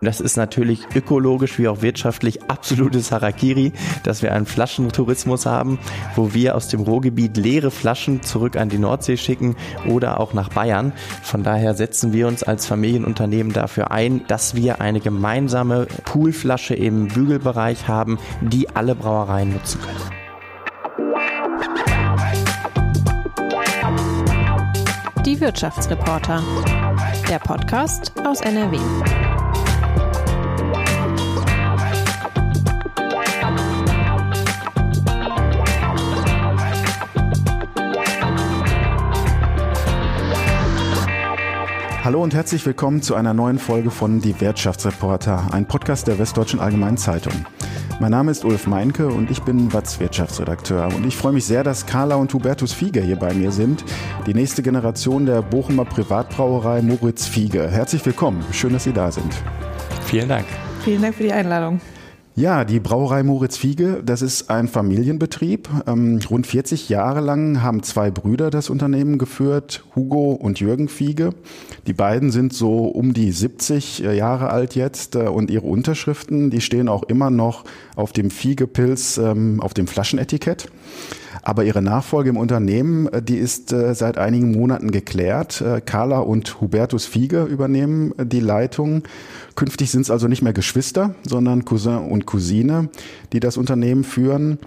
Das ist natürlich ökologisch wie auch wirtschaftlich absolutes Harakiri, dass wir einen Flaschentourismus haben, wo wir aus dem Ruhrgebiet leere Flaschen zurück an die Nordsee schicken oder auch nach Bayern. Von daher setzen wir uns als Familienunternehmen dafür ein, dass wir eine gemeinsame Poolflasche im Bügelbereich haben, die alle Brauereien nutzen können. Die Wirtschaftsreporter. Der Podcast aus NRW. Hallo und herzlich willkommen zu einer neuen Folge von Die Wirtschaftsreporter, ein Podcast der Westdeutschen Allgemeinen Zeitung. Mein Name ist Ulf Meinke und ich bin Watz Wirtschaftsredakteur. Und ich freue mich sehr, dass Carla und Hubertus Fieger hier bei mir sind, die nächste Generation der Bochumer Privatbrauerei Moritz Fiege. Herzlich willkommen, schön, dass Sie da sind. Vielen Dank. Vielen Dank für die Einladung. Ja, die Brauerei Moritz Fiege, das ist ein Familienbetrieb. Ähm, rund 40 Jahre lang haben zwei Brüder das Unternehmen geführt, Hugo und Jürgen Fiege. Die beiden sind so um die 70 äh, Jahre alt jetzt äh, und ihre Unterschriften, die stehen auch immer noch auf dem Fiege-Pilz ähm, auf dem Flaschenetikett. Aber ihre Nachfolge im Unternehmen, äh, die ist äh, seit einigen Monaten geklärt. Äh, Carla und Hubertus Fiege übernehmen die Leitung. Künftig sind es also nicht mehr Geschwister, sondern Cousin und Cousine, die das Unternehmen führen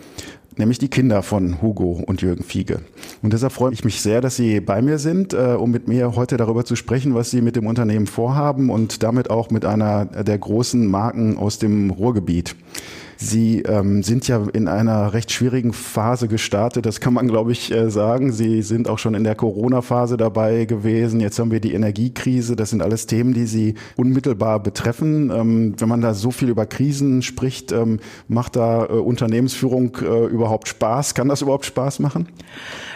nämlich die Kinder von Hugo und Jürgen Fiege. Und deshalb freue ich mich sehr, dass Sie bei mir sind, um mit mir heute darüber zu sprechen, was Sie mit dem Unternehmen vorhaben und damit auch mit einer der großen Marken aus dem Ruhrgebiet. Sie ähm, sind ja in einer recht schwierigen Phase gestartet, das kann man, glaube ich, äh, sagen. Sie sind auch schon in der Corona-Phase dabei gewesen. Jetzt haben wir die Energiekrise. Das sind alles Themen, die Sie unmittelbar betreffen. Ähm, wenn man da so viel über Krisen spricht, ähm, macht da äh, Unternehmensführung äh, überhaupt Spaß? Kann das überhaupt Spaß machen?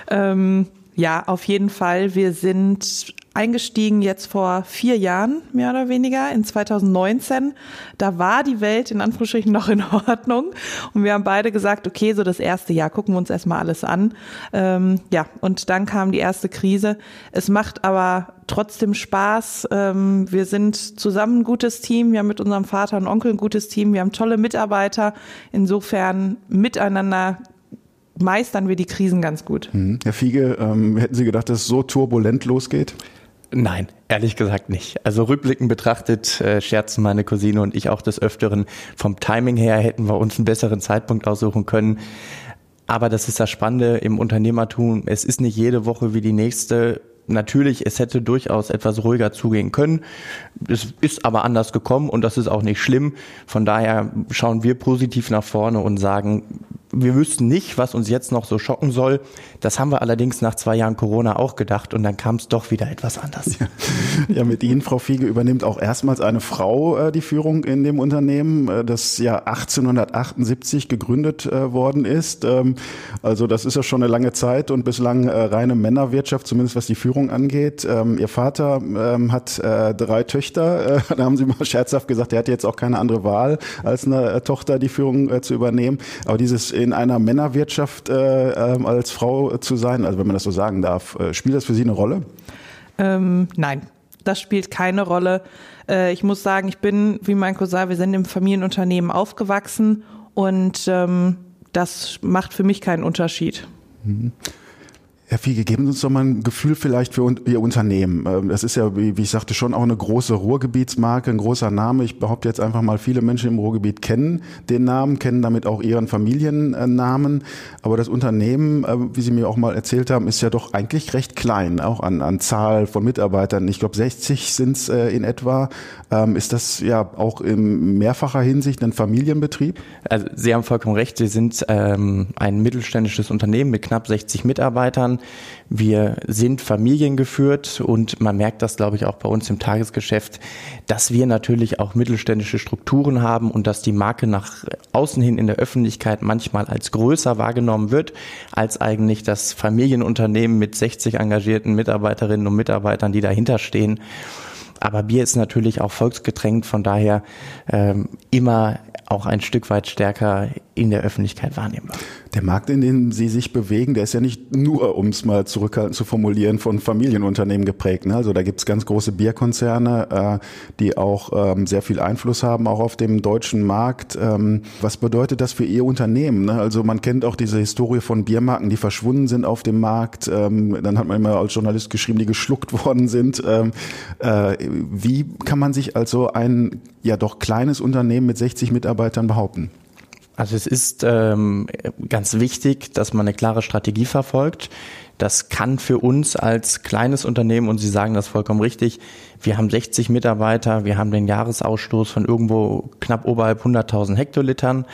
Ähm ja, auf jeden Fall. Wir sind eingestiegen jetzt vor vier Jahren, mehr oder weniger, in 2019. Da war die Welt in Anführungsstrichen noch in Ordnung. Und wir haben beide gesagt, okay, so das erste Jahr gucken wir uns erstmal alles an. Ähm, ja, und dann kam die erste Krise. Es macht aber trotzdem Spaß. Ähm, wir sind zusammen ein gutes Team. Wir haben mit unserem Vater und Onkel ein gutes Team. Wir haben tolle Mitarbeiter. Insofern miteinander meistern wir die Krisen ganz gut. Mhm. Herr Fiege, ähm, hätten Sie gedacht, dass es so turbulent losgeht? Nein, ehrlich gesagt nicht. Also rückblickend betrachtet äh, scherzen meine Cousine und ich auch des Öfteren. Vom Timing her hätten wir uns einen besseren Zeitpunkt aussuchen können. Aber das ist das Spannende im Unternehmertum. Es ist nicht jede Woche wie die nächste natürlich, es hätte durchaus etwas ruhiger zugehen können. Es ist aber anders gekommen und das ist auch nicht schlimm. Von daher schauen wir positiv nach vorne und sagen, wir wüssten nicht, was uns jetzt noch so schocken soll. Das haben wir allerdings nach zwei Jahren Corona auch gedacht und dann kam es doch wieder etwas anders. Ja, ja mit Ihnen, Frau Fiege, übernimmt auch erstmals eine Frau äh, die Führung in dem Unternehmen, äh, das ja 1878 gegründet äh, worden ist. Ähm, also das ist ja schon eine lange Zeit und bislang äh, reine Männerwirtschaft, zumindest was die Führung angeht. Ähm, Ihr Vater ähm, hat äh, drei Töchter. Äh, da haben Sie mal scherzhaft gesagt, er hat jetzt auch keine andere Wahl, als eine Tochter die Führung zu übernehmen. Aber dieses in einer Männerwirtschaft äh, äh, als Frau zu sein, also wenn man das so sagen darf, äh, spielt das für Sie eine Rolle? Ähm, nein, das spielt keine Rolle. Äh, ich muss sagen, ich bin, wie mein Cousin, wir sind im Familienunternehmen aufgewachsen und ähm, das macht für mich keinen Unterschied. Mhm. Herr Fiege, geben Sie uns doch mal ein Gefühl vielleicht für Ihr Unternehmen. Ähm, das ist ja, wie ich sagte, schon auch eine große Ruhrgebietsmarke, ein großer Name. Ich behaupte jetzt einfach mal, viele Menschen im Ruhrgebiet kennen den Namen, kennen damit auch ihren Familiennamen. Aber das Unternehmen, äh, wie Sie mir auch mal erzählt haben, ist ja doch eigentlich recht klein, auch an, an Zahl von Mitarbeitern. Ich glaube, 60 sind es äh, in etwa. Ähm, ist das ja auch in mehrfacher Hinsicht ein Familienbetrieb? Also Sie haben vollkommen recht. Sie sind ähm, ein mittelständisches Unternehmen mit knapp 60 Mitarbeitern. Wir sind familiengeführt und man merkt das, glaube ich, auch bei uns im Tagesgeschäft, dass wir natürlich auch mittelständische Strukturen haben und dass die Marke nach außen hin in der Öffentlichkeit manchmal als größer wahrgenommen wird, als eigentlich das Familienunternehmen mit 60 engagierten Mitarbeiterinnen und Mitarbeitern, die dahinter stehen. Aber Bier ist natürlich auch Volksgetränk, von daher ähm, immer auch ein Stück weit stärker in der Öffentlichkeit wahrnehmbar. Der Markt, in dem Sie sich bewegen, der ist ja nicht nur, um es mal zurückhaltend zu formulieren, von Familienunternehmen geprägt. Ne? Also da gibt es ganz große Bierkonzerne, äh, die auch ähm, sehr viel Einfluss haben, auch auf dem deutschen Markt. Ähm, was bedeutet das für Ihr Unternehmen? Ne? Also man kennt auch diese Historie von Biermarken, die verschwunden sind auf dem Markt. Ähm, dann hat man immer als Journalist geschrieben, die geschluckt worden sind. Ähm, äh, wie kann man sich also ein ja doch kleines Unternehmen mit 60 Mitarbeitern behaupten? Also es ist ähm, ganz wichtig, dass man eine klare Strategie verfolgt. Das kann für uns als kleines Unternehmen, und Sie sagen das vollkommen richtig, wir haben 60 Mitarbeiter, wir haben den Jahresausstoß von irgendwo knapp oberhalb 100.000 Hektolitern.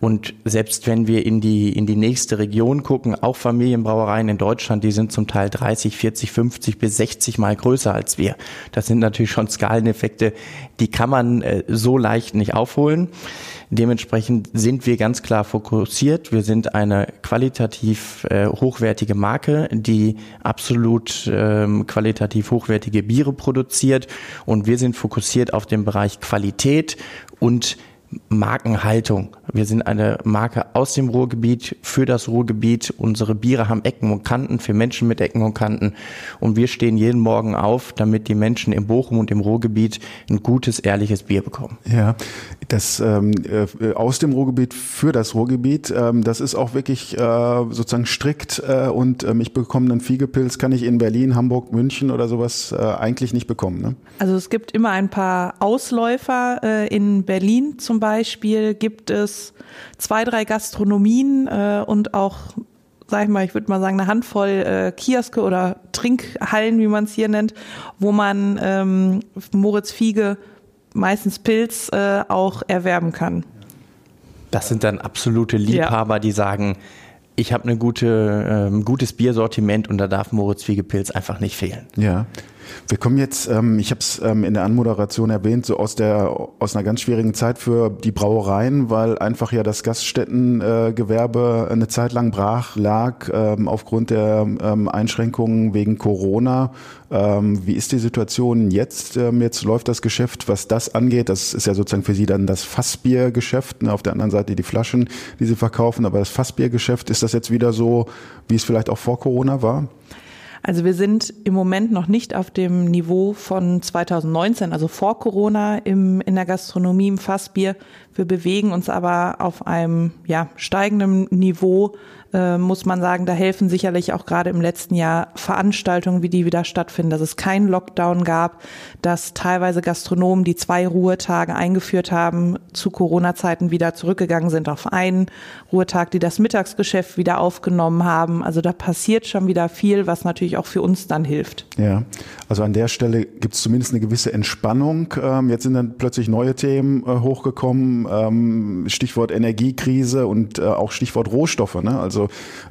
Und selbst wenn wir in die, in die nächste Region gucken, auch Familienbrauereien in Deutschland, die sind zum Teil 30, 40, 50 bis 60 mal größer als wir. Das sind natürlich schon Skaleneffekte, die kann man äh, so leicht nicht aufholen. Dementsprechend sind wir ganz klar fokussiert. Wir sind eine qualitativ äh, hochwertige Marke, die absolut ähm, qualitativ hochwertige Biere produziert. Und wir sind fokussiert auf den Bereich Qualität und Markenhaltung. Wir sind eine Marke aus dem Ruhrgebiet für das Ruhrgebiet. Unsere Biere haben Ecken und Kanten für Menschen mit Ecken und Kanten. Und wir stehen jeden Morgen auf, damit die Menschen im Bochum und im Ruhrgebiet ein gutes, ehrliches Bier bekommen. Ja, das ähm, äh, aus dem Ruhrgebiet für das Ruhrgebiet, ähm, das ist auch wirklich äh, sozusagen strikt äh, und ähm, ich bekomme einen Fiegepilz, kann ich in Berlin, Hamburg, München oder sowas äh, eigentlich nicht bekommen. Ne? Also es gibt immer ein paar Ausläufer. Äh, in Berlin zum Beispiel gibt es zwei, drei Gastronomien äh, und auch sag ich mal, ich würde mal sagen, eine Handvoll äh, Kioske oder Trinkhallen, wie man es hier nennt, wo man ähm, Moritz Fiege meistens Pilz äh, auch erwerben kann. Das sind dann absolute Liebhaber, ja. die sagen, ich habe eine gute, äh, gutes Biersortiment und da darf Moritz Fiegepilz einfach nicht fehlen. Ja. Wir kommen jetzt, ähm, ich habe es ähm, in der Anmoderation erwähnt, so aus der aus einer ganz schwierigen Zeit für die Brauereien, weil einfach ja das Gaststättengewerbe äh, eine Zeit lang brach lag ähm, aufgrund der ähm, Einschränkungen wegen Corona. Ähm, wie ist die Situation jetzt? Ähm, jetzt läuft das Geschäft, was das angeht. Das ist ja sozusagen für Sie dann das Fassbiergeschäft. Ne? Auf der anderen Seite die Flaschen, die Sie verkaufen. Aber das Fassbiergeschäft, ist das jetzt wieder so, wie es vielleicht auch vor Corona war? Also wir sind im Moment noch nicht auf dem Niveau von 2019, also vor Corona im, in der Gastronomie im Fassbier. Wir bewegen uns aber auf einem ja, steigenden Niveau äh, muss man sagen, da helfen sicherlich auch gerade im letzten Jahr Veranstaltungen, wie die wieder stattfinden, dass es keinen Lockdown gab, dass teilweise Gastronomen, die zwei Ruhetage eingeführt haben, zu Corona-Zeiten wieder zurückgegangen sind auf einen Ruhetag, die das Mittagsgeschäft wieder aufgenommen haben. Also da passiert schon wieder viel, was natürlich auch für uns dann hilft. Ja, also an der Stelle gibt es zumindest eine gewisse Entspannung. Ähm, jetzt sind dann plötzlich neue Themen äh, hochgekommen, ähm, Stichwort Energiekrise und äh, auch Stichwort Rohstoffe. Ne? Also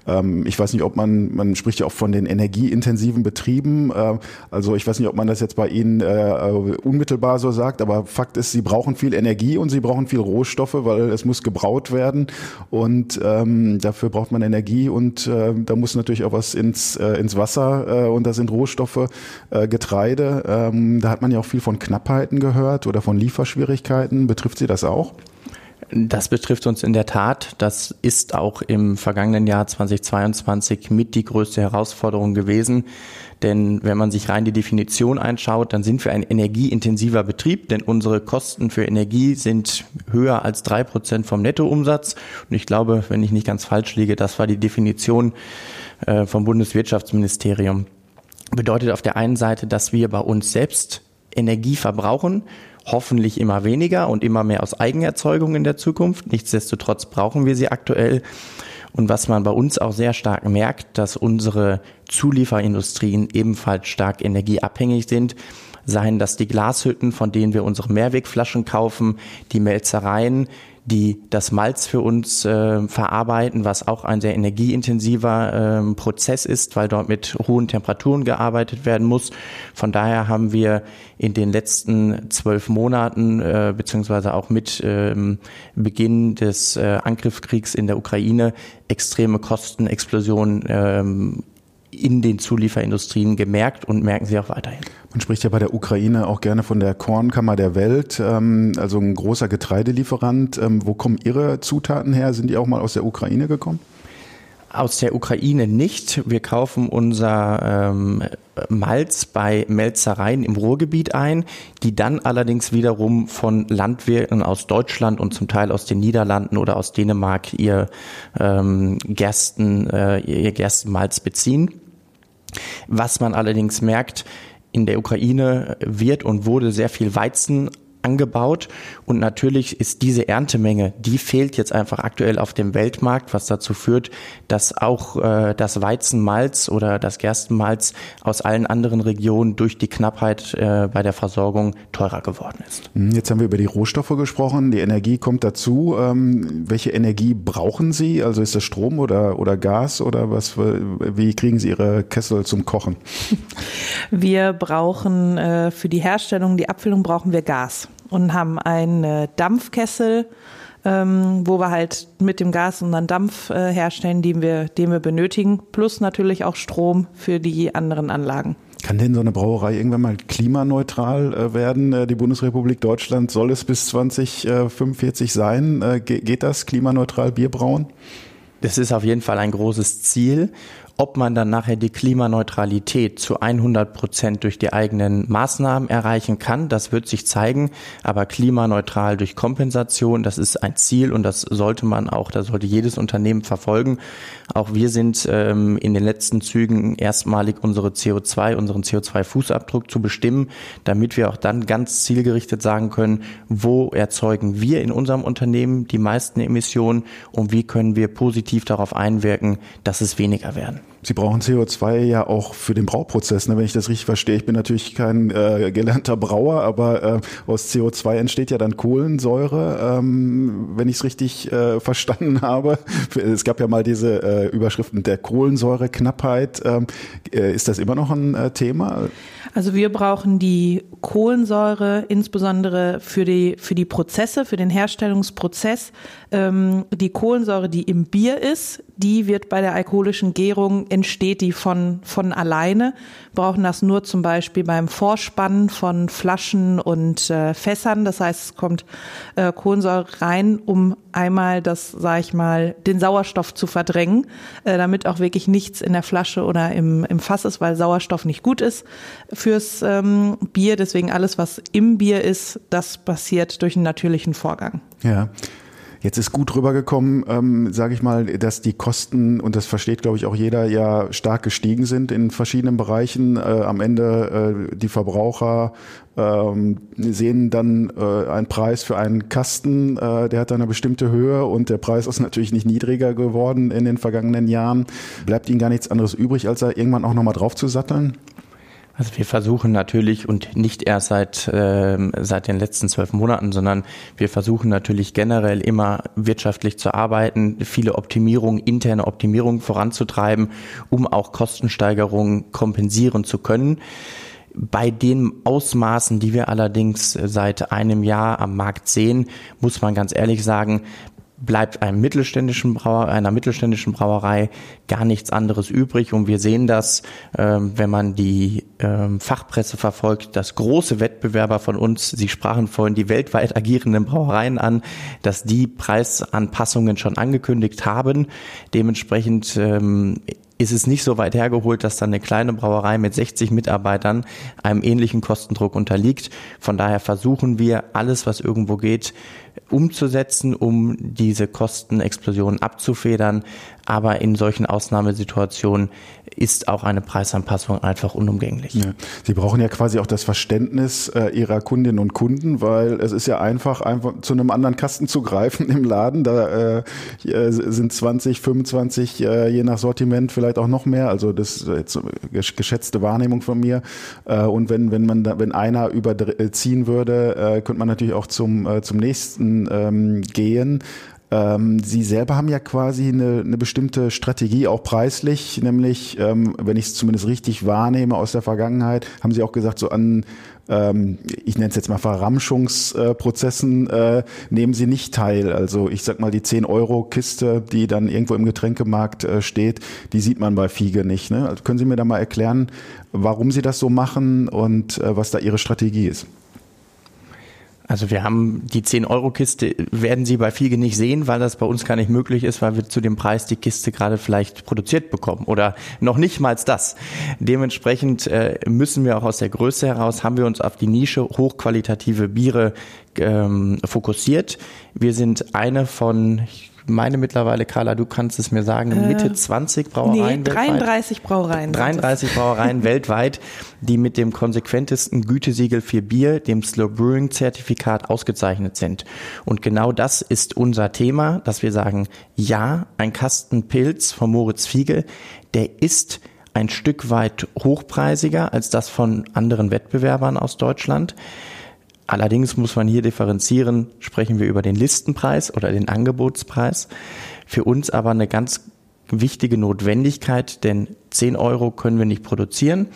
ähm, ich weiß nicht, ob man, man spricht ja auch von den energieintensiven Betrieben. Äh, also ich weiß nicht, ob man das jetzt bei Ihnen äh, unmittelbar so sagt, aber Fakt ist, Sie brauchen viel Energie und Sie brauchen viel Rohstoffe, weil es muss gebraut werden und ähm, dafür braucht man Energie und äh, da muss natürlich auch was ins, äh, ins Wasser äh, und da sind Rohstoffe, äh, Getreide. Ähm, da hat man ja auch viel von Knappheiten gehört oder von Lieferschwierigkeiten. Betrifft Sie das auch? Das betrifft uns in der Tat. Das ist auch im vergangenen Jahr 2022 mit die größte Herausforderung gewesen. Denn wenn man sich rein die Definition einschaut, dann sind wir ein energieintensiver Betrieb, denn unsere Kosten für Energie sind höher als drei Prozent vom Nettoumsatz. Und ich glaube, wenn ich nicht ganz falsch liege, das war die Definition äh, vom Bundeswirtschaftsministerium. Bedeutet auf der einen Seite, dass wir bei uns selbst Energie verbrauchen hoffentlich immer weniger und immer mehr aus Eigenerzeugung in der Zukunft. Nichtsdestotrotz brauchen wir sie aktuell. Und was man bei uns auch sehr stark merkt, dass unsere Zulieferindustrien ebenfalls stark energieabhängig sind. Seien das die Glashütten, von denen wir unsere Mehrwegflaschen kaufen, die Melzereien, die das Malz für uns äh, verarbeiten, was auch ein sehr energieintensiver äh, Prozess ist, weil dort mit hohen Temperaturen gearbeitet werden muss. Von daher haben wir in den letzten zwölf Monaten äh, beziehungsweise auch mit ähm, Beginn des äh, Angriffskriegs in der Ukraine extreme Kostenexplosionen ähm, in den Zulieferindustrien gemerkt und merken sie auch weiterhin. Man spricht ja bei der Ukraine auch gerne von der Kornkammer der Welt, ähm, also ein großer Getreidelieferant. Ähm, wo kommen Ihre Zutaten her? Sind die auch mal aus der Ukraine gekommen? Aus der Ukraine nicht. Wir kaufen unser ähm, Malz bei Melzereien im Ruhrgebiet ein, die dann allerdings wiederum von Landwirten aus Deutschland und zum Teil aus den Niederlanden oder aus Dänemark ihr ähm, Gersten, äh, ihr Gerstenmalz beziehen. Was man allerdings merkt, in der Ukraine wird und wurde sehr viel Weizen angebaut und natürlich ist diese Erntemenge, die fehlt jetzt einfach aktuell auf dem Weltmarkt, was dazu führt, dass auch äh, das Weizenmalz oder das Gerstenmalz aus allen anderen Regionen durch die Knappheit äh, bei der Versorgung teurer geworden ist. Hm, jetzt haben wir über die Rohstoffe gesprochen, die Energie kommt dazu. Ähm, welche Energie brauchen Sie? Also ist das Strom oder, oder Gas oder was? Wie kriegen Sie Ihre Kessel zum Kochen? Wir brauchen äh, für die Herstellung, die Abfüllung brauchen wir Gas und haben einen äh, Dampfkessel, ähm, wo wir halt mit dem Gas unseren Dampf äh, herstellen, den wir, den wir benötigen, plus natürlich auch Strom für die anderen Anlagen. Kann denn so eine Brauerei irgendwann mal klimaneutral äh, werden? Äh, die Bundesrepublik Deutschland soll es bis 2045 sein. Äh, geht das klimaneutral Bier brauen? Das ist auf jeden Fall ein großes Ziel. Ob man dann nachher die Klimaneutralität zu 100 Prozent durch die eigenen Maßnahmen erreichen kann, das wird sich zeigen. Aber klimaneutral durch Kompensation, das ist ein Ziel und das sollte man auch, da sollte jedes Unternehmen verfolgen. Auch wir sind ähm, in den letzten Zügen erstmalig unsere CO2, unseren CO2-Fußabdruck zu bestimmen, damit wir auch dann ganz zielgerichtet sagen können, wo erzeugen wir in unserem Unternehmen die meisten Emissionen und wie können wir positiv darauf einwirken, dass es weniger werden. Sie brauchen CO2 ja auch für den Brauprozess, ne, wenn ich das richtig verstehe. Ich bin natürlich kein äh, gelernter Brauer, aber äh, aus CO2 entsteht ja dann Kohlensäure, ähm, wenn ich es richtig äh, verstanden habe. Es gab ja mal diese äh, Überschriften der Kohlensäureknappheit. Ähm, äh, ist das immer noch ein äh, Thema? Also wir brauchen die Kohlensäure insbesondere für die, für die Prozesse, für den Herstellungsprozess. Ähm, die Kohlensäure, die im Bier ist, die wird bei der alkoholischen Gärung, entsteht die von, von alleine. Brauchen das nur zum Beispiel beim Vorspannen von Flaschen und äh, Fässern. Das heißt, es kommt äh, Kohlensäure rein, um einmal das, sag ich mal, den Sauerstoff zu verdrängen, äh, damit auch wirklich nichts in der Flasche oder im, im Fass ist, weil Sauerstoff nicht gut ist fürs ähm, Bier. Deswegen alles, was im Bier ist, das passiert durch einen natürlichen Vorgang. Ja. Jetzt ist gut rübergekommen, ähm, sage ich mal, dass die Kosten, und das versteht, glaube ich, auch jeder, ja stark gestiegen sind in verschiedenen Bereichen. Äh, am Ende äh, die Verbraucher ähm, sehen dann äh, einen Preis für einen Kasten, äh, der hat eine bestimmte Höhe und der Preis ist natürlich nicht niedriger geworden in den vergangenen Jahren. Bleibt ihnen gar nichts anderes übrig, als da irgendwann auch nochmal drauf zu satteln? Also wir versuchen natürlich und nicht erst seit, äh, seit den letzten zwölf Monaten, sondern wir versuchen natürlich generell immer wirtschaftlich zu arbeiten, viele Optimierungen, interne Optimierungen voranzutreiben, um auch Kostensteigerungen kompensieren zu können. Bei den Ausmaßen, die wir allerdings seit einem Jahr am Markt sehen, muss man ganz ehrlich sagen, bleibt einem mittelständischen Brauer, einer mittelständischen Brauerei gar nichts anderes übrig. Und wir sehen das, ähm, wenn man die ähm, Fachpresse verfolgt, dass große Wettbewerber von uns, Sie sprachen vorhin die weltweit agierenden Brauereien an, dass die Preisanpassungen schon angekündigt haben. Dementsprechend ähm, ist es nicht so weit hergeholt, dass dann eine kleine Brauerei mit 60 Mitarbeitern einem ähnlichen Kostendruck unterliegt. Von daher versuchen wir alles, was irgendwo geht, umzusetzen, um diese Kostenexplosion abzufedern. Aber in solchen Ausnahmesituationen ist auch eine Preisanpassung einfach unumgänglich. Ja. Sie brauchen ja quasi auch das Verständnis äh, Ihrer Kundinnen und Kunden, weil es ist ja einfach, einfach zu einem anderen Kasten zu greifen im Laden. Da äh, sind 20, 25, äh, je nach Sortiment vielleicht auch noch mehr. Also das jetzt geschätzte Wahrnehmung von mir. Äh, und wenn, wenn man da, wenn einer überziehen würde, äh, könnte man natürlich auch zum, äh, zum nächsten ähm, gehen. Ähm, Sie selber haben ja quasi eine, eine bestimmte Strategie, auch preislich, nämlich, ähm, wenn ich es zumindest richtig wahrnehme aus der Vergangenheit, haben Sie auch gesagt, so an ähm, ich nenne es jetzt mal Verramschungsprozessen, äh, nehmen sie nicht teil. Also ich sag mal, die 10-Euro-Kiste, die dann irgendwo im Getränkemarkt äh, steht, die sieht man bei Fiege nicht. Ne? Also können Sie mir da mal erklären, warum Sie das so machen und äh, was da Ihre Strategie ist? Also wir haben die 10-Euro-Kiste, werden Sie bei Fiege nicht sehen, weil das bei uns gar nicht möglich ist, weil wir zu dem Preis die Kiste gerade vielleicht produziert bekommen oder noch nicht mal das. Dementsprechend äh, müssen wir auch aus der Größe heraus, haben wir uns auf die Nische hochqualitative Biere ähm, fokussiert. Wir sind eine von, ich meine mittlerweile, Carla, du kannst es mir sagen, äh, Mitte 20 Brauereien nee, 33 weltweit. Brauereien. 33 Brauereien weltweit, die mit dem konsequentesten Gütesiegel für Bier, dem Slow Brewing Zertifikat ausgezeichnet sind. Und genau das ist unser Thema, dass wir sagen, ja, ein Kasten Pilz von Moritz Fiegel, der ist ein Stück weit hochpreisiger als das von anderen Wettbewerbern aus Deutschland. Allerdings muss man hier differenzieren, sprechen wir über den Listenpreis oder den Angebotspreis. Für uns aber eine ganz wichtige Notwendigkeit, denn 10 Euro können wir nicht produzieren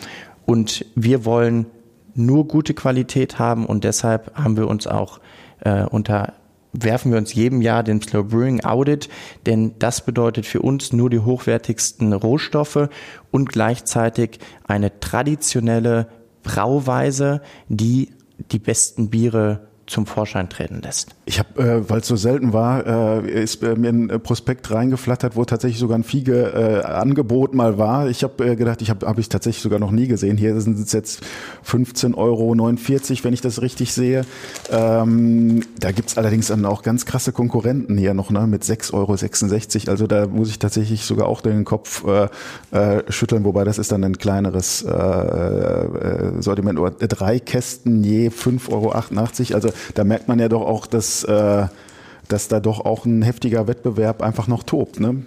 und wir wollen nur gute Qualität haben und deshalb haben wir uns auch äh, unter werfen wir uns jedem Jahr den Slow Brewing Audit, denn das bedeutet für uns nur die hochwertigsten Rohstoffe und gleichzeitig eine traditionelle Brauweise, die die besten Biere zum Vorschein treten lässt. Ich habe, äh, weil es so selten war, äh, ist äh, mir ein Prospekt reingeflattert, wo tatsächlich sogar ein Fiege-Angebot mal war. Ich habe äh, gedacht, ich habe hab ich tatsächlich sogar noch nie gesehen. Hier sind es jetzt 15,49 Euro, wenn ich das richtig sehe. Ähm, da gibt's allerdings dann auch ganz krasse Konkurrenten hier noch ne, mit 6,66 Euro. Also da muss ich tatsächlich sogar auch den Kopf äh, äh, schütteln, wobei das ist dann ein kleineres äh, äh, Sortiment. Oder drei Kästen je 5,88 Euro. Also da merkt man ja doch auch, dass, äh, dass da doch auch ein heftiger Wettbewerb einfach noch tobt. Ne?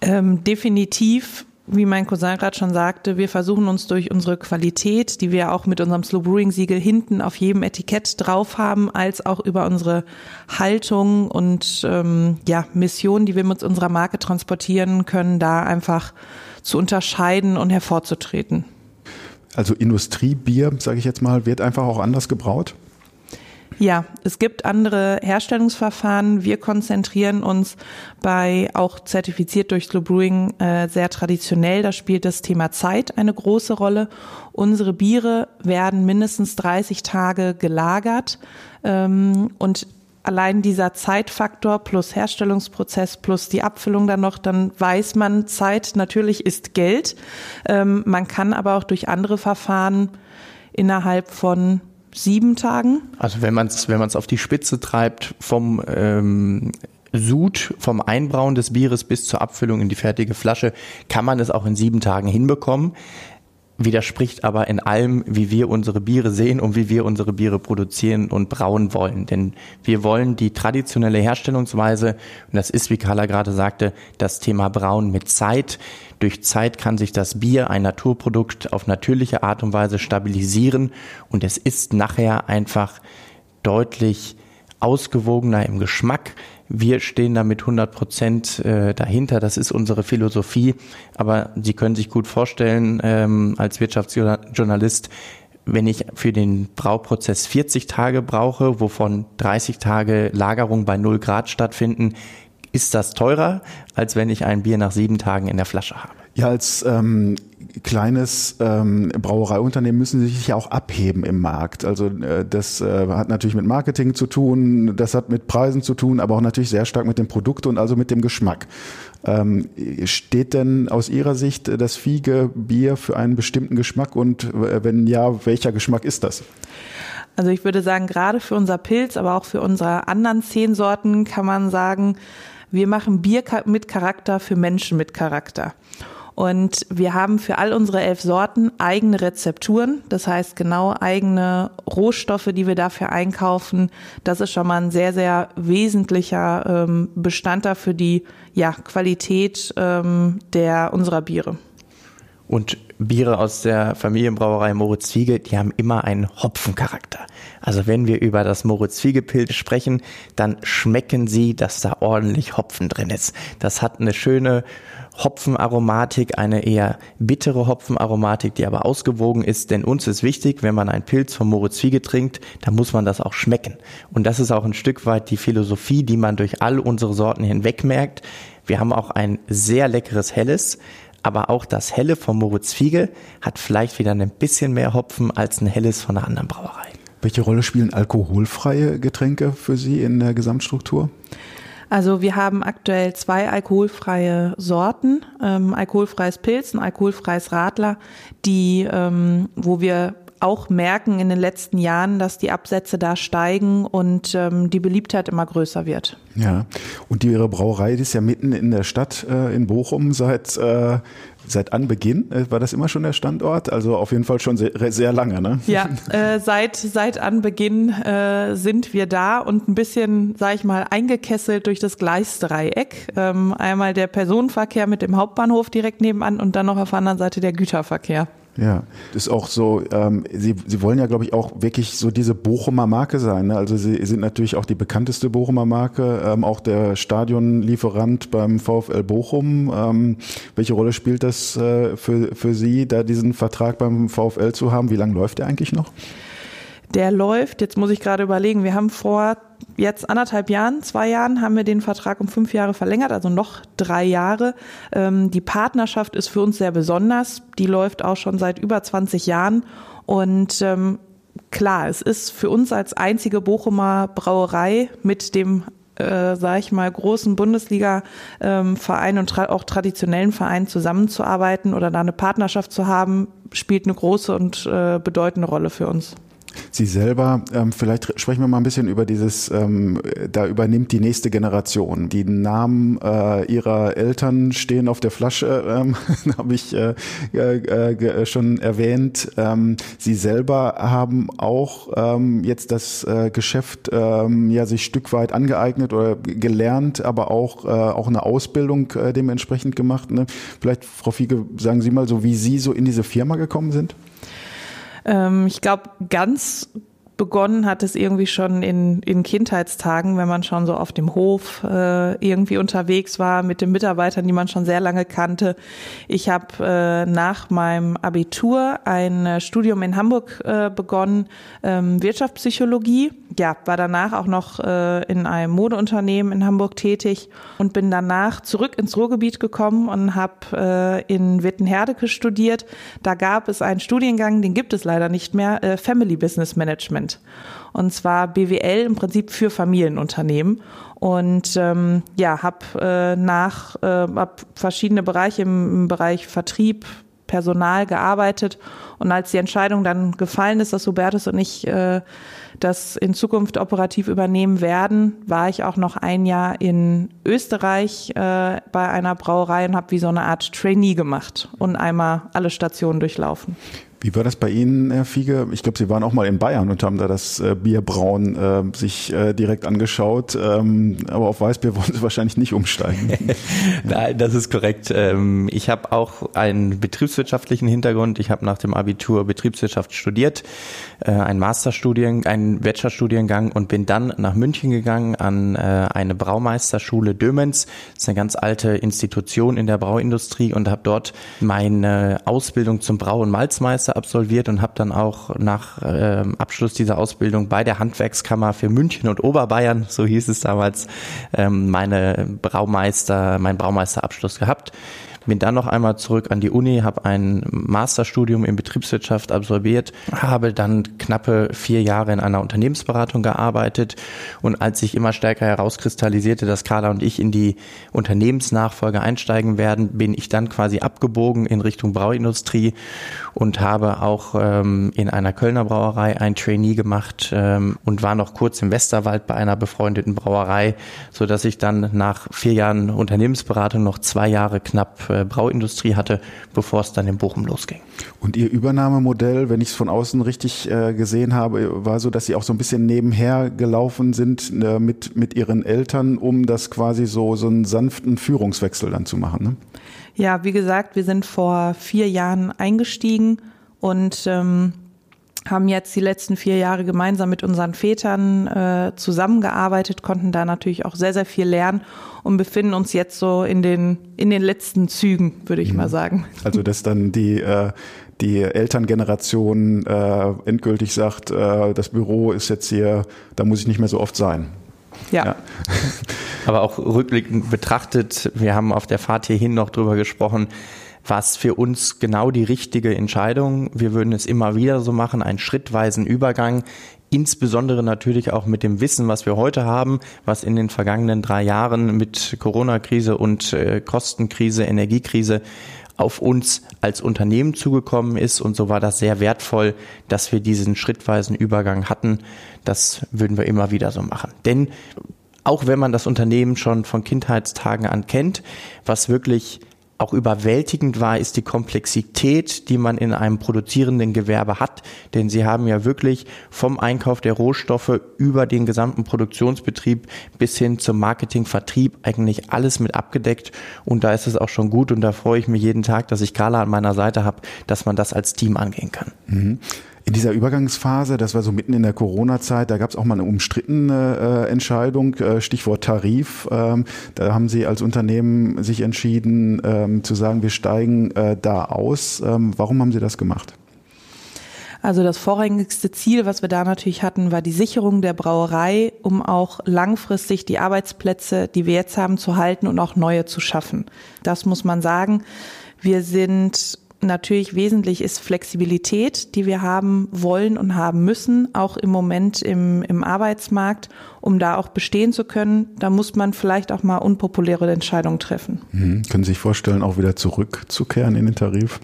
Ähm, definitiv wie mein Cousin gerade schon sagte, wir versuchen uns durch unsere Qualität, die wir auch mit unserem Slow Brewing Siegel hinten auf jedem Etikett drauf haben, als auch über unsere Haltung und ähm, ja Mission, die wir mit unserer Marke transportieren können, da einfach zu unterscheiden und hervorzutreten. Also Industriebier, sage ich jetzt mal, wird einfach auch anders gebraut? Ja, es gibt andere Herstellungsverfahren. Wir konzentrieren uns bei auch zertifiziert durch Slow Brewing äh, sehr traditionell. Da spielt das Thema Zeit eine große Rolle. Unsere Biere werden mindestens 30 Tage gelagert ähm, und allein dieser Zeitfaktor plus Herstellungsprozess plus die Abfüllung dann noch, dann weiß man, Zeit natürlich ist Geld. Ähm, man kann aber auch durch andere Verfahren innerhalb von sieben Tagen. Also wenn man es wenn auf die Spitze treibt vom ähm, Sud, vom Einbrauen des Bieres bis zur Abfüllung in die fertige Flasche, kann man es auch in sieben Tagen hinbekommen widerspricht aber in allem, wie wir unsere Biere sehen und wie wir unsere Biere produzieren und brauen wollen. Denn wir wollen die traditionelle Herstellungsweise, und das ist, wie Carla gerade sagte, das Thema Brauen mit Zeit. Durch Zeit kann sich das Bier, ein Naturprodukt, auf natürliche Art und Weise stabilisieren und es ist nachher einfach deutlich ausgewogener im Geschmack. Wir stehen da mit 100 Prozent äh, dahinter. Das ist unsere Philosophie. Aber Sie können sich gut vorstellen, ähm, als Wirtschaftsjournalist, wenn ich für den Brauprozess 40 Tage brauche, wovon 30 Tage Lagerung bei 0 Grad stattfinden, ist das teurer, als wenn ich ein Bier nach sieben Tagen in der Flasche habe. Ja, als ähm, kleines ähm, Brauereiunternehmen müssen sich ja auch abheben im Markt. Also äh, das äh, hat natürlich mit Marketing zu tun, das hat mit Preisen zu tun, aber auch natürlich sehr stark mit dem Produkt und also mit dem Geschmack. Ähm, steht denn aus Ihrer Sicht das Fiege Bier für einen bestimmten Geschmack und äh, wenn ja, welcher Geschmack ist das? Also ich würde sagen, gerade für unser Pilz, aber auch für unsere anderen zehn Sorten kann man sagen, wir machen Bier mit Charakter für Menschen mit Charakter. Und wir haben für all unsere elf Sorten eigene Rezepturen, das heißt genau eigene Rohstoffe, die wir dafür einkaufen. Das ist schon mal ein sehr, sehr wesentlicher ähm, Bestandteil für die ja, Qualität ähm, der unserer Biere. Und Biere aus der Familienbrauerei Moritz Fiege, die haben immer einen Hopfencharakter. Also wenn wir über das Moritz Fiege Pilz sprechen, dann schmecken sie, dass da ordentlich Hopfen drin ist. Das hat eine schöne Hopfenaromatik, eine eher bittere Hopfenaromatik, die aber ausgewogen ist. Denn uns ist wichtig, wenn man einen Pilz von Moritz Fiege trinkt, dann muss man das auch schmecken. Und das ist auch ein Stück weit die Philosophie, die man durch all unsere Sorten hinweg merkt. Wir haben auch ein sehr leckeres Helles, aber auch das Helle von Moritz Fiege hat vielleicht wieder ein bisschen mehr Hopfen als ein Helles von einer anderen Brauerei. Welche Rolle spielen alkoholfreie Getränke für Sie in der Gesamtstruktur? Also wir haben aktuell zwei alkoholfreie Sorten, ähm, alkoholfreies Pilz und alkoholfreies Radler, die, ähm, wo wir auch merken in den letzten Jahren, dass die Absätze da steigen und ähm, die Beliebtheit immer größer wird. Ja, und die, Ihre Brauerei die ist ja mitten in der Stadt äh, in Bochum seit äh, seit Anbeginn. Äh, war das immer schon der Standort? Also auf jeden Fall schon sehr, sehr lange, ne? Ja, äh, seit seit Anbeginn äh, sind wir da und ein bisschen, sag ich mal, eingekesselt durch das Gleisdreieck. Ähm, einmal der Personenverkehr mit dem Hauptbahnhof direkt nebenan und dann noch auf der anderen Seite der Güterverkehr. Ja, das ist auch so, ähm, Sie, Sie wollen ja, glaube ich, auch wirklich so diese Bochumer Marke sein. Ne? Also Sie sind natürlich auch die bekannteste Bochumer Marke, ähm, auch der Stadionlieferant beim VfL Bochum. Ähm, welche Rolle spielt das äh, für, für Sie, da diesen Vertrag beim VfL zu haben? Wie lange läuft der eigentlich noch? Der läuft, jetzt muss ich gerade überlegen, wir haben vor jetzt anderthalb Jahren, zwei Jahren haben wir den Vertrag um fünf Jahre verlängert, also noch drei Jahre. Ähm, die Partnerschaft ist für uns sehr besonders. Die läuft auch schon seit über 20 Jahren. Und ähm, klar, es ist für uns als einzige Bochumer Brauerei mit dem äh, sage ich mal, großen Bundesliga-Verein ähm, und tra auch traditionellen Vereinen zusammenzuarbeiten oder da eine Partnerschaft zu haben, spielt eine große und äh, bedeutende Rolle für uns. Sie selber, ähm, vielleicht sprechen wir mal ein bisschen über dieses, ähm, da übernimmt die nächste Generation. Die Namen äh, ihrer Eltern stehen auf der Flasche, ähm, habe ich äh, äh, schon erwähnt. Ähm, Sie selber haben auch ähm, jetzt das äh, Geschäft ähm, ja sich Stück weit angeeignet oder gelernt, aber auch, äh, auch eine Ausbildung äh, dementsprechend gemacht. Ne? Vielleicht, Frau Fiege, sagen Sie mal so, wie Sie so in diese Firma gekommen sind? Ähm, ich glaube, ganz begonnen hat es irgendwie schon in, in Kindheitstagen, wenn man schon so auf dem Hof äh, irgendwie unterwegs war mit den Mitarbeitern, die man schon sehr lange kannte. Ich habe äh, nach meinem Abitur ein äh, Studium in Hamburg äh, begonnen, ähm, Wirtschaftspsychologie. Ja, war danach auch noch äh, in einem Modeunternehmen in Hamburg tätig und bin danach zurück ins Ruhrgebiet gekommen und habe äh, in Wittenherdecke studiert. Da gab es einen Studiengang, den gibt es leider nicht mehr, äh, Family Business Management. Management. Und zwar BWL im Prinzip für Familienunternehmen. Und ähm, ja, habe äh, nach äh, hab verschiedene Bereiche im, im Bereich Vertrieb, Personal gearbeitet. Und als die Entscheidung dann gefallen ist, dass Hubertus und ich äh, das in Zukunft operativ übernehmen werden, war ich auch noch ein Jahr in Österreich äh, bei einer Brauerei und habe wie so eine Art Trainee gemacht und einmal alle Stationen durchlaufen. Wie war das bei Ihnen, Herr Fiege? Ich glaube, Sie waren auch mal in Bayern und haben da das äh, Bierbrauen äh, sich äh, direkt angeschaut. Ähm, aber auf Weißbier wollen Sie wahrscheinlich nicht umsteigen. Nein, das ist korrekt. Ähm, ich habe auch einen betriebswirtschaftlichen Hintergrund. Ich habe nach dem Abitur Betriebswirtschaft studiert, äh, einen Masterstudien, einen Bachelorstudiengang und bin dann nach München gegangen an äh, eine Braumeisterschule Dömens. Das ist eine ganz alte Institution in der Brauindustrie und habe dort meine Ausbildung zum Brau- und Malzmeister absolviert und habe dann auch nach äh, Abschluss dieser Ausbildung bei der Handwerkskammer für München und Oberbayern, so hieß es damals, ähm, meine Braumeister, mein Braumeisterabschluss gehabt. Bin dann noch einmal zurück an die Uni, habe ein Masterstudium in Betriebswirtschaft absolviert, habe dann knappe vier Jahre in einer Unternehmensberatung gearbeitet. Und als sich immer stärker herauskristallisierte, dass Carla und ich in die Unternehmensnachfolge einsteigen werden, bin ich dann quasi abgebogen in Richtung Brauindustrie und habe auch ähm, in einer Kölner Brauerei ein Trainee gemacht ähm, und war noch kurz im Westerwald bei einer befreundeten Brauerei, so dass ich dann nach vier Jahren Unternehmensberatung noch zwei Jahre knapp äh, Brauindustrie hatte, bevor es dann in Bochum losging. Und Ihr Übernahmemodell, wenn ich es von außen richtig äh, gesehen habe, war so, dass Sie auch so ein bisschen nebenher gelaufen sind äh, mit, mit Ihren Eltern, um das quasi so, so einen sanften Führungswechsel dann zu machen. Ne? Ja, wie gesagt, wir sind vor vier Jahren eingestiegen und ähm, haben jetzt die letzten vier Jahre gemeinsam mit unseren Vätern äh, zusammengearbeitet, konnten da natürlich auch sehr, sehr viel lernen und befinden uns jetzt so in den, in den letzten Zügen, würde ich mhm. mal sagen. Also, dass dann die, äh, die Elterngeneration äh, endgültig sagt, äh, das Büro ist jetzt hier, da muss ich nicht mehr so oft sein. Ja. ja. Aber auch rückblickend betrachtet, wir haben auf der Fahrt hierhin noch drüber gesprochen, war es für uns genau die richtige Entscheidung. Wir würden es immer wieder so machen, einen schrittweisen Übergang, insbesondere natürlich auch mit dem Wissen, was wir heute haben, was in den vergangenen drei Jahren mit Corona-Krise und äh, Kostenkrise, Energiekrise auf uns als Unternehmen zugekommen ist. Und so war das sehr wertvoll, dass wir diesen schrittweisen Übergang hatten. Das würden wir immer wieder so machen. Denn auch wenn man das Unternehmen schon von Kindheitstagen an kennt, was wirklich auch überwältigend war, ist die Komplexität, die man in einem produzierenden Gewerbe hat. Denn sie haben ja wirklich vom Einkauf der Rohstoffe über den gesamten Produktionsbetrieb bis hin zum Marketing, Vertrieb eigentlich alles mit abgedeckt. Und da ist es auch schon gut und da freue ich mich jeden Tag, dass ich Carla an meiner Seite habe, dass man das als Team angehen kann. Mhm. In dieser Übergangsphase, das war so mitten in der Corona-Zeit, da gab es auch mal eine umstrittene äh, Entscheidung, äh, Stichwort Tarif. Ähm, da haben Sie als Unternehmen sich entschieden ähm, zu sagen, wir steigen äh, da aus. Ähm, warum haben Sie das gemacht? Also das vorrangigste Ziel, was wir da natürlich hatten, war die Sicherung der Brauerei, um auch langfristig die Arbeitsplätze, die wir jetzt haben, zu halten und auch neue zu schaffen. Das muss man sagen. Wir sind natürlich wesentlich ist Flexibilität, die wir haben wollen und haben müssen, auch im Moment im, im Arbeitsmarkt, um da auch bestehen zu können. Da muss man vielleicht auch mal unpopuläre Entscheidungen treffen. Mhm. Können Sie sich vorstellen, auch wieder zurückzukehren in den Tarif?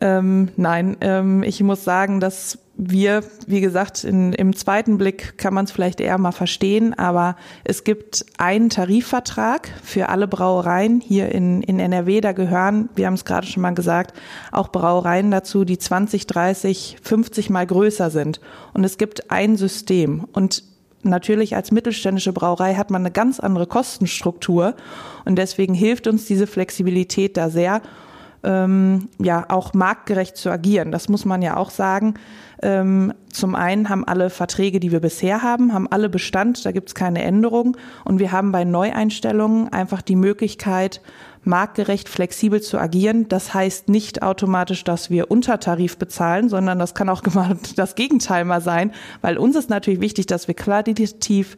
Ähm, nein, ähm, ich muss sagen, dass wir, wie gesagt, in, im zweiten Blick kann man es vielleicht eher mal verstehen, aber es gibt einen Tarifvertrag für alle Brauereien hier in, in NRW. Da gehören, wir haben es gerade schon mal gesagt, auch Brauereien dazu, die 20, 30, 50 mal größer sind. Und es gibt ein System. Und natürlich als mittelständische Brauerei hat man eine ganz andere Kostenstruktur. Und deswegen hilft uns diese Flexibilität da sehr ähm, ja auch marktgerecht zu agieren. Das muss man ja auch sagen. Ähm, zum einen haben alle Verträge, die wir bisher haben, haben alle Bestand, da gibt es keine Änderung. Und wir haben bei Neueinstellungen einfach die Möglichkeit, marktgerecht flexibel zu agieren. Das heißt nicht automatisch, dass wir Untertarif bezahlen, sondern das kann auch das Gegenteil mal sein, weil uns ist natürlich wichtig, dass wir qualitativ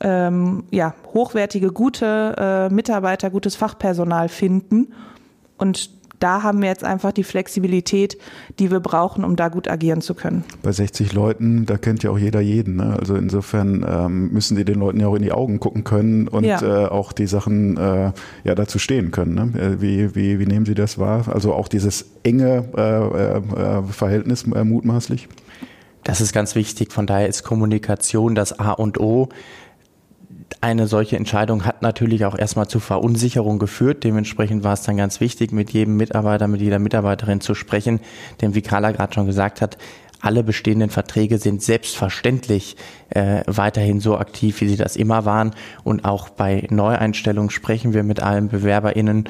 ähm, ja, hochwertige, gute äh, Mitarbeiter, gutes Fachpersonal finden. Und da haben wir jetzt einfach die Flexibilität, die wir brauchen, um da gut agieren zu können. Bei 60 Leuten, da kennt ja auch jeder jeden. Ne? Also insofern ähm, müssen sie den Leuten ja auch in die Augen gucken können und ja. äh, auch die Sachen äh, ja dazu stehen können. Ne? Äh, wie, wie, wie nehmen Sie das wahr? Also auch dieses enge äh, äh, Verhältnis äh, mutmaßlich? Das ist ganz wichtig. Von daher ist Kommunikation das A und O eine solche Entscheidung hat natürlich auch erstmal zu Verunsicherung geführt. Dementsprechend war es dann ganz wichtig, mit jedem Mitarbeiter, mit jeder Mitarbeiterin zu sprechen. Denn wie Carla gerade schon gesagt hat, alle bestehenden Verträge sind selbstverständlich äh, weiterhin so aktiv, wie sie das immer waren. Und auch bei Neueinstellungen sprechen wir mit allen BewerberInnen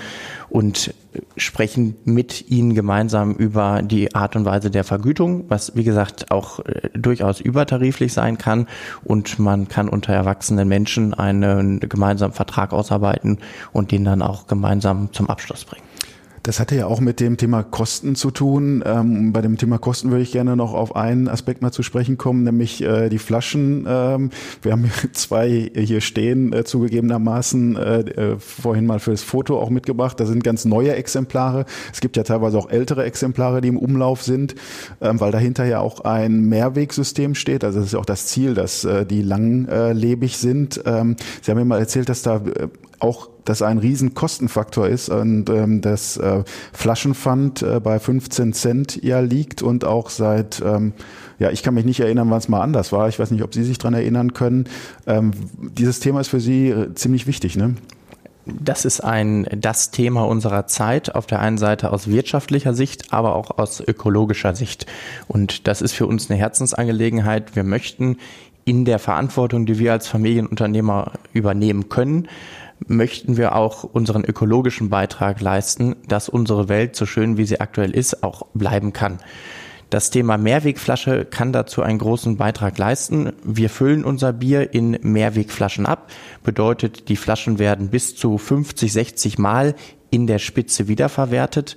und sprechen mit ihnen gemeinsam über die Art und Weise der Vergütung, was wie gesagt auch äh, durchaus übertariflich sein kann. Und man kann unter erwachsenen Menschen einen gemeinsamen Vertrag ausarbeiten und den dann auch gemeinsam zum Abschluss bringen. Das hatte ja auch mit dem Thema Kosten zu tun. Ähm, bei dem Thema Kosten würde ich gerne noch auf einen Aspekt mal zu sprechen kommen, nämlich äh, die Flaschen. Ähm, wir haben zwei hier stehen, äh, zugegebenermaßen äh, äh, vorhin mal für das Foto auch mitgebracht. Da sind ganz neue Exemplare. Es gibt ja teilweise auch ältere Exemplare, die im Umlauf sind, ähm, weil dahinter ja auch ein Mehrwegsystem steht. Also das ist ja auch das Ziel, dass äh, die langlebig sind. Ähm, Sie haben mir mal erzählt, dass da äh, auch das ein riesen Kostenfaktor ist und ähm, das äh, Flaschenpfand äh, bei 15 Cent ja liegt und auch seit ähm, ja, ich kann mich nicht erinnern, wann es mal anders war. Ich weiß nicht, ob Sie sich dran erinnern können. Ähm, dieses Thema ist für Sie äh, ziemlich wichtig, ne? Das ist ein das Thema unserer Zeit. Auf der einen Seite aus wirtschaftlicher Sicht, aber auch aus ökologischer Sicht. Und das ist für uns eine Herzensangelegenheit. Wir möchten in der Verantwortung, die wir als Familienunternehmer übernehmen können, möchten wir auch unseren ökologischen Beitrag leisten, dass unsere Welt, so schön wie sie aktuell ist, auch bleiben kann. Das Thema Mehrwegflasche kann dazu einen großen Beitrag leisten. Wir füllen unser Bier in Mehrwegflaschen ab. Bedeutet, die Flaschen werden bis zu 50, 60 Mal in der Spitze wiederverwertet.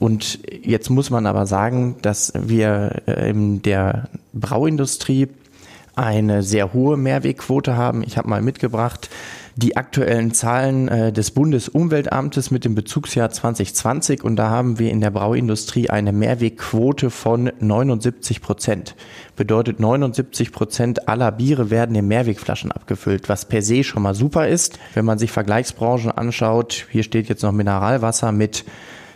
Und jetzt muss man aber sagen, dass wir äh, in der Brauindustrie eine sehr hohe Mehrwegquote haben. Ich habe mal mitgebracht die aktuellen Zahlen äh, des Bundesumweltamtes mit dem Bezugsjahr 2020 und da haben wir in der Brauindustrie eine Mehrwegquote von 79 Prozent. Bedeutet 79 Prozent aller Biere werden in Mehrwegflaschen abgefüllt, was per se schon mal super ist. Wenn man sich Vergleichsbranchen anschaut, hier steht jetzt noch Mineralwasser mit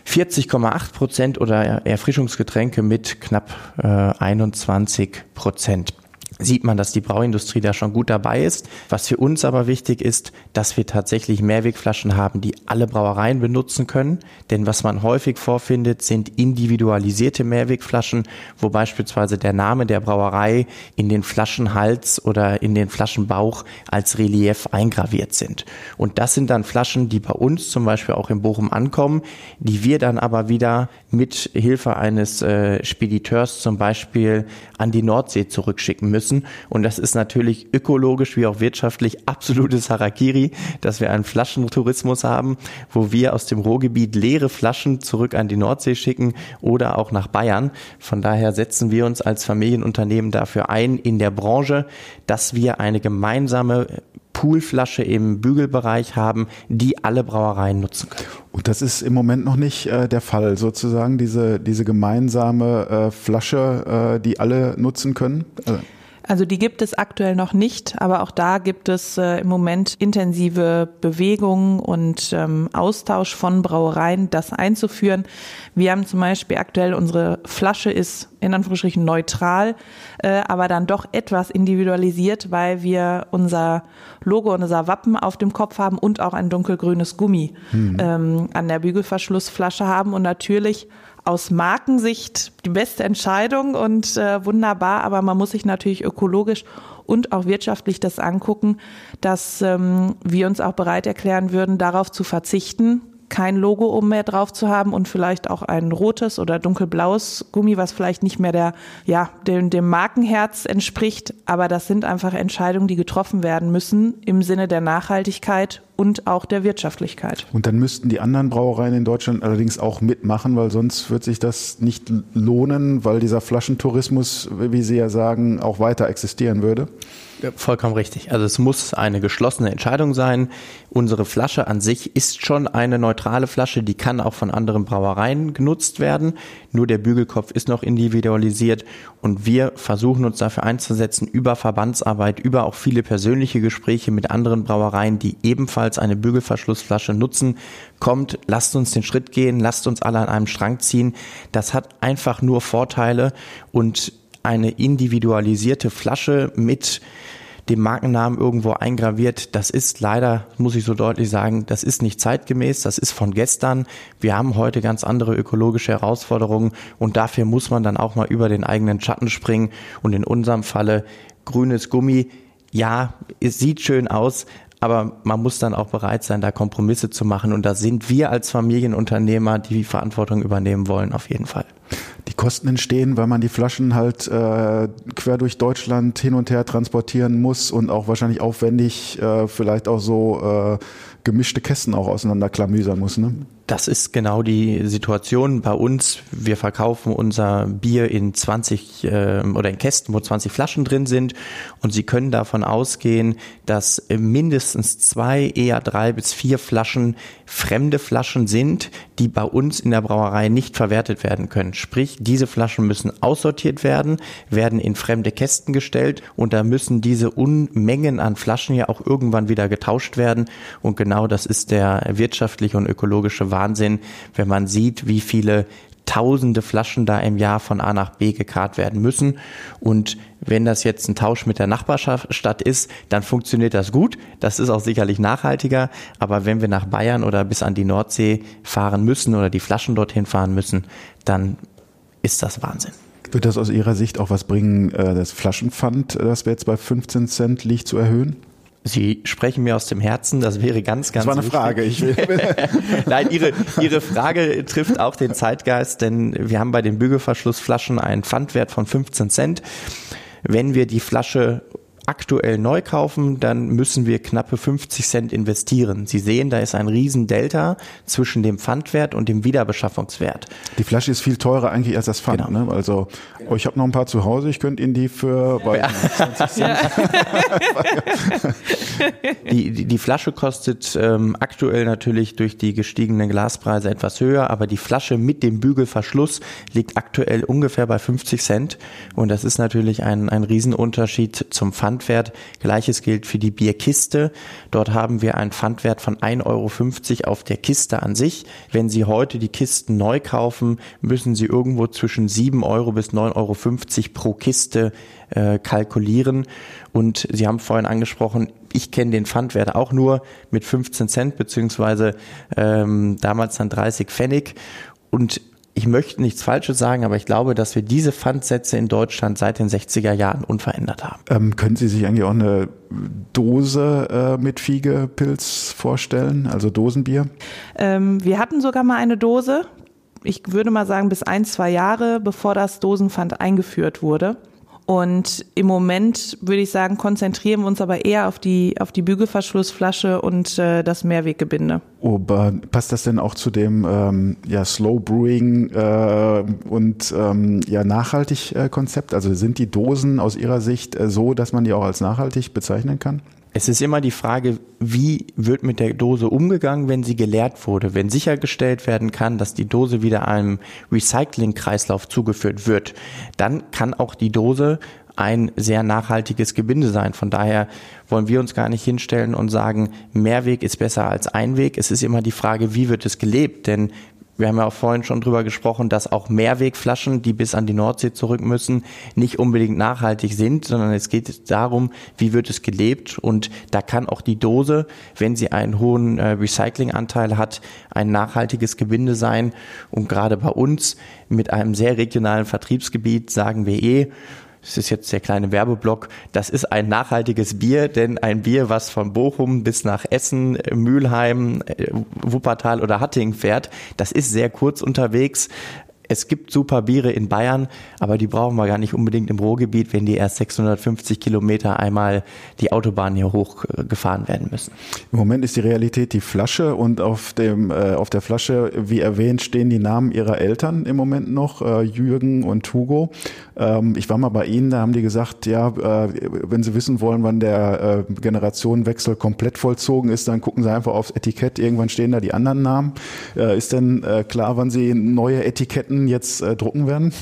40,8 Prozent oder Erfrischungsgetränke mit knapp äh, 21 Prozent sieht man, dass die Brauindustrie da schon gut dabei ist. Was für uns aber wichtig ist, dass wir tatsächlich Mehrwegflaschen haben, die alle Brauereien benutzen können. Denn was man häufig vorfindet, sind individualisierte Mehrwegflaschen, wo beispielsweise der Name der Brauerei in den Flaschenhals oder in den Flaschenbauch als Relief eingraviert sind. Und das sind dann Flaschen, die bei uns zum Beispiel auch in Bochum ankommen, die wir dann aber wieder mit Hilfe eines äh, Spediteurs zum Beispiel an die Nordsee zurückschicken müssen. Und das ist natürlich ökologisch wie auch wirtschaftlich absolutes Harakiri, dass wir einen Flaschentourismus haben, wo wir aus dem Ruhrgebiet leere Flaschen zurück an die Nordsee schicken oder auch nach Bayern. Von daher setzen wir uns als Familienunternehmen dafür ein in der Branche, dass wir eine gemeinsame Poolflasche im Bügelbereich haben, die alle Brauereien nutzen können. Und das ist im Moment noch nicht äh, der Fall, sozusagen diese, diese gemeinsame äh, Flasche, äh, die alle nutzen können? Also also die gibt es aktuell noch nicht, aber auch da gibt es äh, im Moment intensive Bewegungen und ähm, Austausch von Brauereien, das einzuführen. Wir haben zum Beispiel aktuell unsere Flasche ist in Anführungsstrichen neutral, äh, aber dann doch etwas individualisiert, weil wir unser Logo und unser Wappen auf dem Kopf haben und auch ein dunkelgrünes Gummi mhm. ähm, an der Bügelverschlussflasche haben und natürlich aus Markensicht die beste Entscheidung und äh, wunderbar, aber man muss sich natürlich ökologisch und auch wirtschaftlich das angucken, dass ähm, wir uns auch bereit erklären würden, darauf zu verzichten, kein Logo um mehr drauf zu haben und vielleicht auch ein rotes oder dunkelblaues Gummi, was vielleicht nicht mehr der, ja, dem, dem Markenherz entspricht. Aber das sind einfach Entscheidungen, die getroffen werden müssen im Sinne der Nachhaltigkeit und auch der Wirtschaftlichkeit. Und dann müssten die anderen Brauereien in Deutschland allerdings auch mitmachen, weil sonst wird sich das nicht lohnen, weil dieser Flaschentourismus, wie Sie ja sagen, auch weiter existieren würde. Vollkommen richtig. Also es muss eine geschlossene Entscheidung sein. Unsere Flasche an sich ist schon eine neutrale Flasche, die kann auch von anderen Brauereien genutzt werden. Nur der Bügelkopf ist noch individualisiert und wir versuchen uns dafür einzusetzen über Verbandsarbeit, über auch viele persönliche Gespräche mit anderen Brauereien, die ebenfalls eine Bügelverschlussflasche nutzen. Kommt, lasst uns den Schritt gehen, lasst uns alle an einem Strang ziehen. Das hat einfach nur Vorteile und eine individualisierte Flasche mit dem Markennamen irgendwo eingraviert, das ist leider, muss ich so deutlich sagen, das ist nicht zeitgemäß, das ist von gestern. Wir haben heute ganz andere ökologische Herausforderungen und dafür muss man dann auch mal über den eigenen Schatten springen und in unserem Falle grünes Gummi. Ja, es sieht schön aus, aber man muss dann auch bereit sein, da Kompromisse zu machen. Und da sind wir als Familienunternehmer, die die Verantwortung übernehmen wollen, auf jeden Fall. Kosten entstehen, weil man die Flaschen halt äh, quer durch Deutschland hin und her transportieren muss und auch wahrscheinlich aufwendig äh, vielleicht auch so äh, gemischte Kästen auch auseinanderklamüsern muss. Ne? Das ist genau die Situation bei uns. Wir verkaufen unser Bier in 20 äh, oder in Kästen, wo 20 Flaschen drin sind. Und Sie können davon ausgehen, dass mindestens zwei, eher drei bis vier Flaschen fremde Flaschen sind, die bei uns in der Brauerei nicht verwertet werden können. Sprich, diese Flaschen müssen aussortiert werden, werden in fremde Kästen gestellt und da müssen diese Unmengen an Flaschen ja auch irgendwann wieder getauscht werden. Und genau das ist der wirtschaftliche und ökologische Wahnsinn, wenn man sieht, wie viele tausende Flaschen da im Jahr von A nach B gekarrt werden müssen. Und wenn das jetzt ein Tausch mit der Nachbarstadt ist, dann funktioniert das gut. Das ist auch sicherlich nachhaltiger. Aber wenn wir nach Bayern oder bis an die Nordsee fahren müssen oder die Flaschen dorthin fahren müssen, dann ist das Wahnsinn. Wird das aus Ihrer Sicht auch was bringen, äh, das Flaschenpfand, das wir jetzt bei 15 Cent liegt, zu erhöhen? Sie sprechen mir aus dem Herzen, das wäre ganz, ganz Das war eine wichtig. Frage. Ich will, Nein, Ihre, Ihre Frage trifft auch den Zeitgeist, denn wir haben bei den Bügelverschlussflaschen einen Pfandwert von 15 Cent. Wenn wir die Flasche aktuell neu kaufen, dann müssen wir knappe 50 Cent investieren. Sie sehen, da ist ein riesen Delta zwischen dem Pfandwert und dem Wiederbeschaffungswert. die Flasche ist viel teurer eigentlich als das Pfand. Genau. Ne? Also, oh, ich habe noch ein paar zu Hause. Ich könnte Ihnen die für bei 20 Cent. Die, die, die Flasche kostet ähm, aktuell natürlich durch die gestiegenen Glaspreise etwas höher, aber die Flasche mit dem Bügelverschluss liegt aktuell ungefähr bei 50 Cent. Und das ist natürlich ein, ein Riesenunterschied zum Pfandwert. Gleiches gilt für die Bierkiste. Dort haben wir einen Pfandwert von 1,50 Euro auf der Kiste an sich. Wenn Sie heute die Kisten neu kaufen, müssen Sie irgendwo zwischen 7 Euro bis 9,50 Euro pro Kiste äh, kalkulieren. Und Sie haben vorhin angesprochen, ich kenne den Pfandwert auch nur mit 15 Cent beziehungsweise ähm, damals dann 30 Pfennig. Und ich möchte nichts Falsches sagen, aber ich glaube, dass wir diese Pfandsätze in Deutschland seit den 60er Jahren unverändert haben. Ähm, können Sie sich eigentlich auch eine Dose äh, mit Fiegepilz vorstellen, also Dosenbier? Ähm, wir hatten sogar mal eine Dose, ich würde mal sagen bis ein, zwei Jahre, bevor das Dosenpfand eingeführt wurde. Und im Moment würde ich sagen, konzentrieren wir uns aber eher auf die, auf die Bügelverschlussflasche und äh, das Mehrweggebinde. Aber passt das denn auch zu dem ähm, ja, Slow Brewing äh, und ähm, ja, nachhaltig äh, Konzept? Also sind die Dosen aus Ihrer Sicht äh, so, dass man die auch als nachhaltig bezeichnen kann? Es ist immer die Frage, wie wird mit der Dose umgegangen, wenn sie geleert wurde. Wenn sichergestellt werden kann, dass die Dose wieder einem Recyclingkreislauf zugeführt wird, dann kann auch die Dose ein sehr nachhaltiges Gebinde sein. Von daher wollen wir uns gar nicht hinstellen und sagen, Mehrweg ist besser als Einweg. Es ist immer die Frage, wie wird es gelebt? Denn wir haben ja auch vorhin schon drüber gesprochen, dass auch Mehrwegflaschen, die bis an die Nordsee zurück müssen, nicht unbedingt nachhaltig sind, sondern es geht darum, wie wird es gelebt? Und da kann auch die Dose, wenn sie einen hohen äh, Recyclinganteil hat, ein nachhaltiges Gebinde sein. Und gerade bei uns mit einem sehr regionalen Vertriebsgebiet sagen wir eh, das ist jetzt der kleine Werbeblock, das ist ein nachhaltiges Bier, denn ein Bier, was von Bochum bis nach Essen, Mülheim, äh, Wuppertal oder Hattingen fährt, das ist sehr kurz unterwegs. Es gibt super Biere in Bayern, aber die brauchen wir gar nicht unbedingt im Ruhrgebiet, wenn die erst 650 Kilometer einmal die Autobahn hier hochgefahren werden müssen. Im Moment ist die Realität die Flasche und auf dem äh, auf der Flasche, wie erwähnt, stehen die Namen ihrer Eltern im Moment noch, äh, Jürgen und Hugo. Ähm, ich war mal bei Ihnen, da haben die gesagt, ja, äh, wenn Sie wissen wollen, wann der äh, Generationenwechsel komplett vollzogen ist, dann gucken Sie einfach aufs Etikett. Irgendwann stehen da die anderen Namen. Äh, ist denn äh, klar, wann Sie neue Etiketten jetzt äh, drucken werden?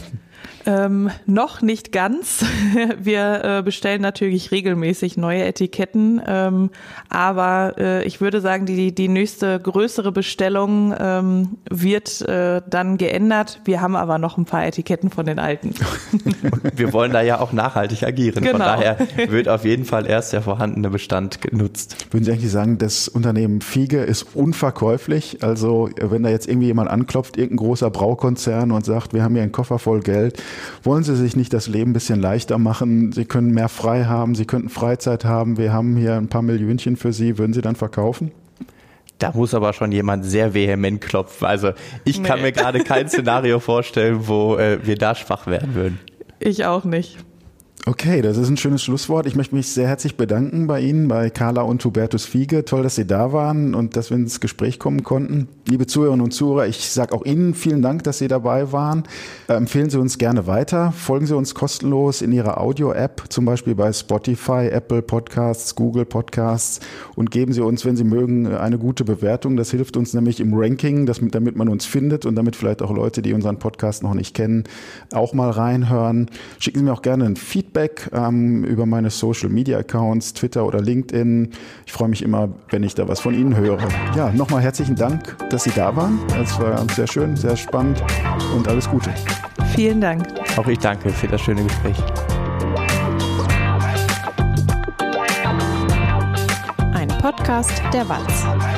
Ähm, noch nicht ganz. Wir äh, bestellen natürlich regelmäßig neue Etiketten, ähm, aber äh, ich würde sagen, die, die nächste größere Bestellung ähm, wird äh, dann geändert. Wir haben aber noch ein paar Etiketten von den alten. Und wir wollen da ja auch nachhaltig agieren. Genau. Von daher wird auf jeden Fall erst der vorhandene Bestand genutzt. Würden Sie eigentlich sagen, das Unternehmen Fiege ist unverkäuflich? Also wenn da jetzt irgendwie jemand anklopft, irgendein großer Braukonzern und sagt, wir haben hier einen Koffer voll Geld, wollen Sie sich nicht das Leben ein bisschen leichter machen? Sie können mehr frei haben, Sie könnten Freizeit haben, wir haben hier ein paar Millionchen für Sie, würden Sie dann verkaufen? Da muss aber schon jemand sehr vehement klopfen. Also ich kann Nee. mir gerade kein Szenario vorstellen, wo äh, wir da schwach werden würden. Ich auch nicht. Okay, das ist ein schönes Schlusswort. Ich möchte mich sehr herzlich bedanken bei Ihnen, bei Carla und Hubertus Fiege. Toll, dass Sie da waren und dass wir ins Gespräch kommen konnten. Liebe Zuhörerinnen und Zuhörer, ich sage auch Ihnen vielen Dank, dass Sie dabei waren. Äh, empfehlen Sie uns gerne weiter. Folgen Sie uns kostenlos in Ihrer Audio-App, zum Beispiel bei Spotify, Apple Podcasts, Google Podcasts und geben Sie uns, wenn Sie mögen, eine gute Bewertung. Das hilft uns nämlich im Ranking, damit man uns findet und damit vielleicht auch Leute, die unseren Podcast noch nicht kennen, auch mal reinhören. Schicken Sie mir auch gerne ein Feedback Feedback ähm, über meine Social Media Accounts, Twitter oder LinkedIn. Ich freue mich immer, wenn ich da was von Ihnen höre. Ja, nochmal herzlichen Dank, dass Sie da waren. Es war sehr schön, sehr spannend und alles Gute. Vielen Dank. Auch ich danke für das schöne Gespräch. Ein Podcast der Walz.